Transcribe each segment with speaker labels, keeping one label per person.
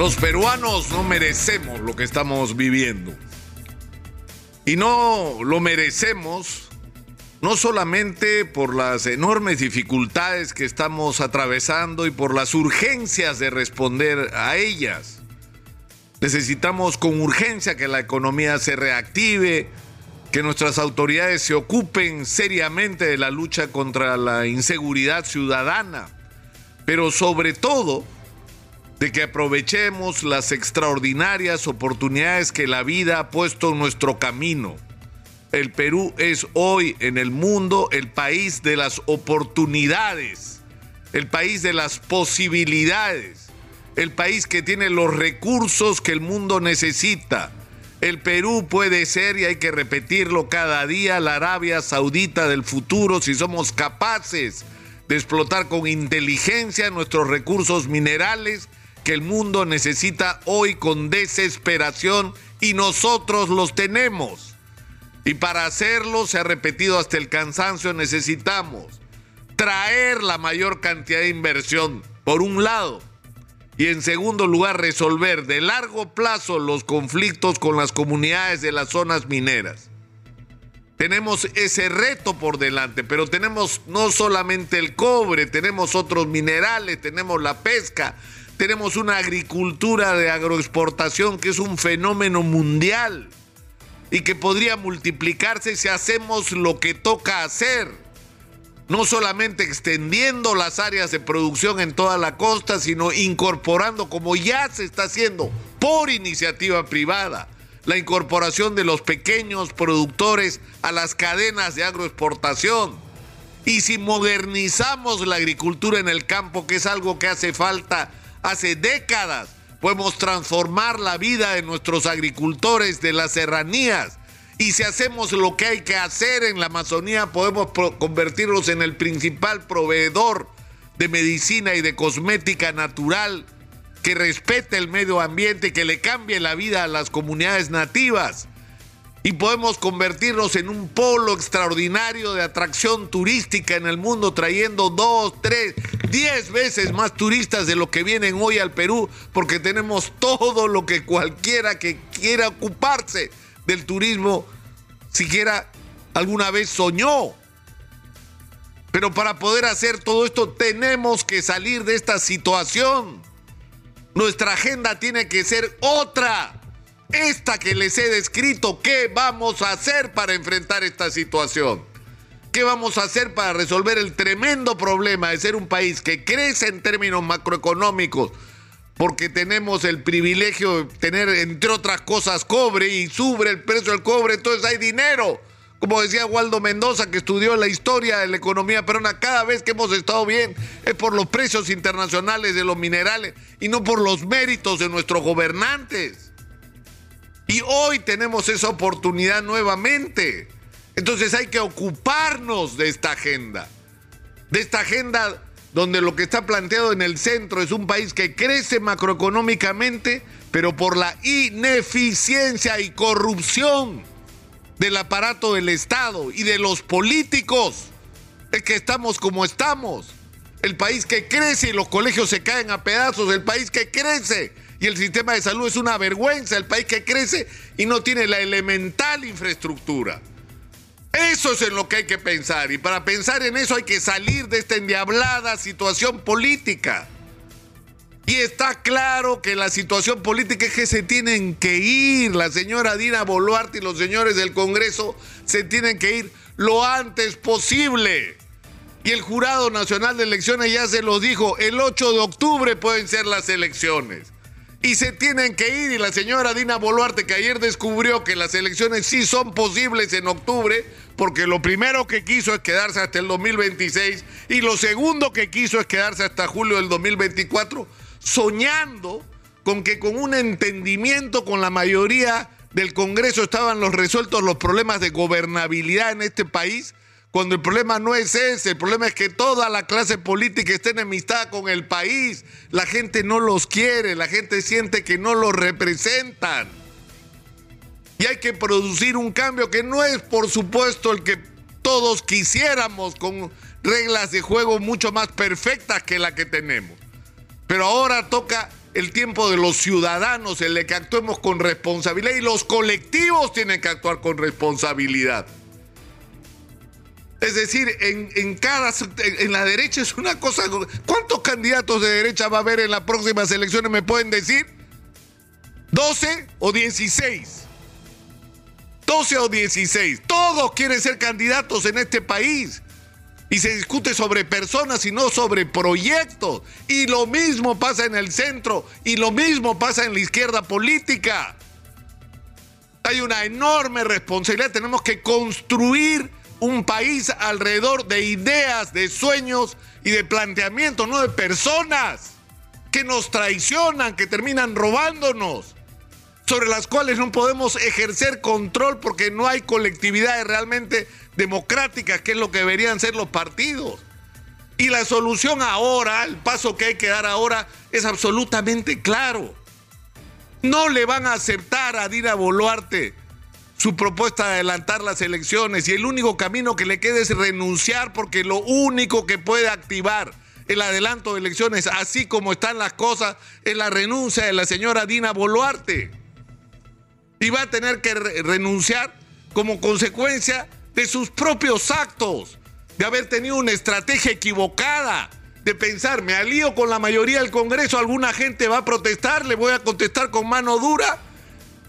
Speaker 1: Los peruanos no merecemos lo que estamos viviendo. Y no lo merecemos no solamente por las enormes dificultades que estamos atravesando y por las urgencias de responder a ellas. Necesitamos con urgencia que la economía se reactive, que nuestras autoridades se ocupen seriamente de la lucha contra la inseguridad ciudadana, pero sobre todo de que aprovechemos las extraordinarias oportunidades que la vida ha puesto en nuestro camino. El Perú es hoy en el mundo el país de las oportunidades, el país de las posibilidades, el país que tiene los recursos que el mundo necesita. El Perú puede ser, y hay que repetirlo cada día, la Arabia Saudita del futuro si somos capaces de explotar con inteligencia nuestros recursos minerales que el mundo necesita hoy con desesperación y nosotros los tenemos. Y para hacerlo, se ha repetido hasta el cansancio, necesitamos traer la mayor cantidad de inversión, por un lado, y en segundo lugar, resolver de largo plazo los conflictos con las comunidades de las zonas mineras. Tenemos ese reto por delante, pero tenemos no solamente el cobre, tenemos otros minerales, tenemos la pesca, tenemos una agricultura de agroexportación que es un fenómeno mundial y que podría multiplicarse si hacemos lo que toca hacer. No solamente extendiendo las áreas de producción en toda la costa, sino incorporando, como ya se está haciendo por iniciativa privada, la incorporación de los pequeños productores a las cadenas de agroexportación. Y si modernizamos la agricultura en el campo, que es algo que hace falta hace décadas. Podemos transformar la vida de nuestros agricultores de las serranías. Y si hacemos lo que hay que hacer en la Amazonía, podemos convertirlos en el principal proveedor de medicina y de cosmética natural que respete el medio ambiente, que le cambie la vida a las comunidades nativas y podemos convertirnos en un polo extraordinario de atracción turística en el mundo, trayendo dos, tres, diez veces más turistas de lo que vienen hoy al Perú, porque tenemos todo lo que cualquiera que quiera ocuparse del turismo, siquiera alguna vez soñó. Pero para poder hacer todo esto tenemos que salir de esta situación. Nuestra agenda tiene que ser otra esta que les he descrito, ¿qué vamos a hacer para enfrentar esta situación? ¿Qué vamos a hacer para resolver el tremendo problema de ser un país que crece en términos macroeconómicos? Porque tenemos el privilegio de tener, entre otras cosas, cobre y sube el precio del cobre, entonces hay dinero. Como decía Waldo Mendoza, que estudió la historia de la economía peruana, cada vez que hemos estado bien es por los precios internacionales de los minerales y no por los méritos de nuestros gobernantes. Y hoy tenemos esa oportunidad nuevamente. Entonces hay que ocuparnos de esta agenda. De esta agenda donde lo que está planteado en el centro es un país que crece macroeconómicamente, pero por la ineficiencia y corrupción del aparato del Estado y de los políticos, es que estamos como estamos. El país que crece y los colegios se caen a pedazos, el país que crece y el sistema de salud es una vergüenza, el país que crece y no tiene la elemental infraestructura. Eso es en lo que hay que pensar y para pensar en eso hay que salir de esta endiablada situación política. Y está claro que la situación política es que se tienen que ir. La señora Dina Boluarte y los señores del Congreso se tienen que ir lo antes posible. Y el Jurado Nacional de Elecciones ya se lo dijo, el 8 de octubre pueden ser las elecciones y se tienen que ir. Y la señora Dina Boluarte, que ayer descubrió que las elecciones sí son posibles en octubre, porque lo primero que quiso es quedarse hasta el 2026 y lo segundo que quiso es quedarse hasta julio del 2024, soñando con que con un entendimiento con la mayoría del Congreso estaban los resueltos los problemas de gobernabilidad en este país cuando el problema no es ese, el problema es que toda la clase política está enemistada con el país. La gente no los quiere, la gente siente que no los representan. Y hay que producir un cambio que no es, por supuesto, el que todos quisiéramos con reglas de juego mucho más perfectas que la que tenemos. Pero ahora toca el tiempo de los ciudadanos en el que actuemos con responsabilidad y los colectivos tienen que actuar con responsabilidad. Es decir, en, cada en la derecha es una cosa. ¿Cuántos candidatos de derecha va a haber en las próximas elecciones? ¿Me pueden decir? ¿12 o 16? 12 o 16. Todos quieren ser candidatos en este país. Y se discute sobre personas y no sobre proyectos. Y lo mismo pasa en el centro y lo mismo pasa en la izquierda política. Hay una enorme responsabilidad. Tenemos que construir un país alrededor de ideas, de sueños y de planteamientos, no de personas que nos traicionan, que terminan robándonos, sobre las cuales no podemos ejercer control porque no hay colectividades realmente democráticas, que es lo que deberían ser los partidos. Y la solución ahora, el paso que hay que dar ahora, es absolutamente claro. No le van a aceptar a Dina Boluarte su propuesta de adelantar las elecciones y el único camino que le queda es renunciar porque lo único que puede activar el adelanto de elecciones, así como están las cosas, es la renuncia de la señora Dina Boluarte. Y va a tener que renunciar como consecuencia de sus propios actos, de haber tenido una estrategia equivocada, de pensar, me alío con la mayoría del Congreso, alguna gente va a protestar, le voy a contestar con mano dura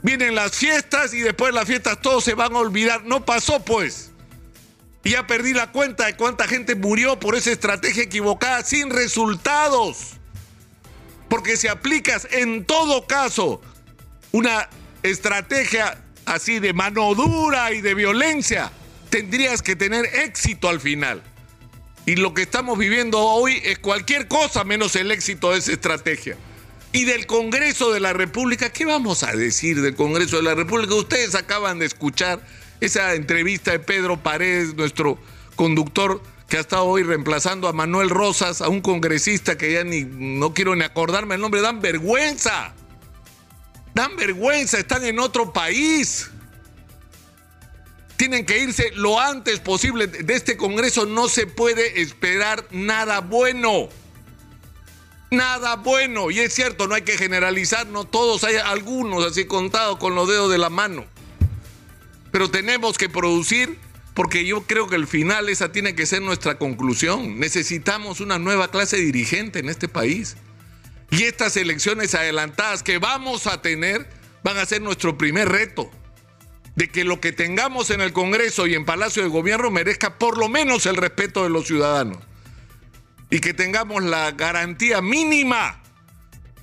Speaker 1: Vienen las fiestas y después de las fiestas todos se van a olvidar. No pasó pues. Y ya perdí la cuenta de cuánta gente murió por esa estrategia equivocada sin resultados. Porque si aplicas en todo caso una estrategia así de mano dura y de violencia, tendrías que tener éxito al final. Y lo que estamos viviendo hoy es cualquier cosa menos el éxito de esa estrategia. Y del Congreso de la República, ¿qué vamos a decir del Congreso de la República? Ustedes acaban de escuchar esa entrevista de Pedro Paredes, nuestro conductor que ha estado hoy reemplazando a Manuel Rosas, a un congresista que ya ni no quiero ni acordarme el nombre, dan vergüenza. Dan vergüenza, están en otro país. Tienen que irse lo antes posible. De este Congreso no se puede esperar nada bueno nada bueno. Y es cierto, no hay que generalizar, no todos, hay algunos así contados con los dedos de la mano. Pero tenemos que producir, porque yo creo que al final esa tiene que ser nuestra conclusión. Necesitamos una nueva clase dirigente en este país. Y estas elecciones adelantadas que vamos a tener van a ser nuestro primer reto. De que lo que tengamos en el Congreso y en Palacio de Gobierno merezca por lo menos el respeto de los ciudadanos y que tengamos la garantía mínima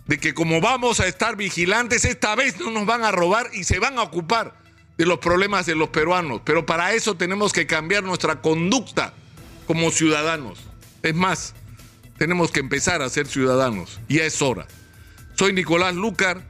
Speaker 1: de que como vamos a estar vigilantes, esta vez no nos van a robar y se van a ocupar de los problemas de los peruanos. Pero para eso tenemos que cambiar nuestra conducta como ciudadanos. Es más, tenemos que empezar a ser ciudadanos. Ya es hora. Soy Nicolás Lucar.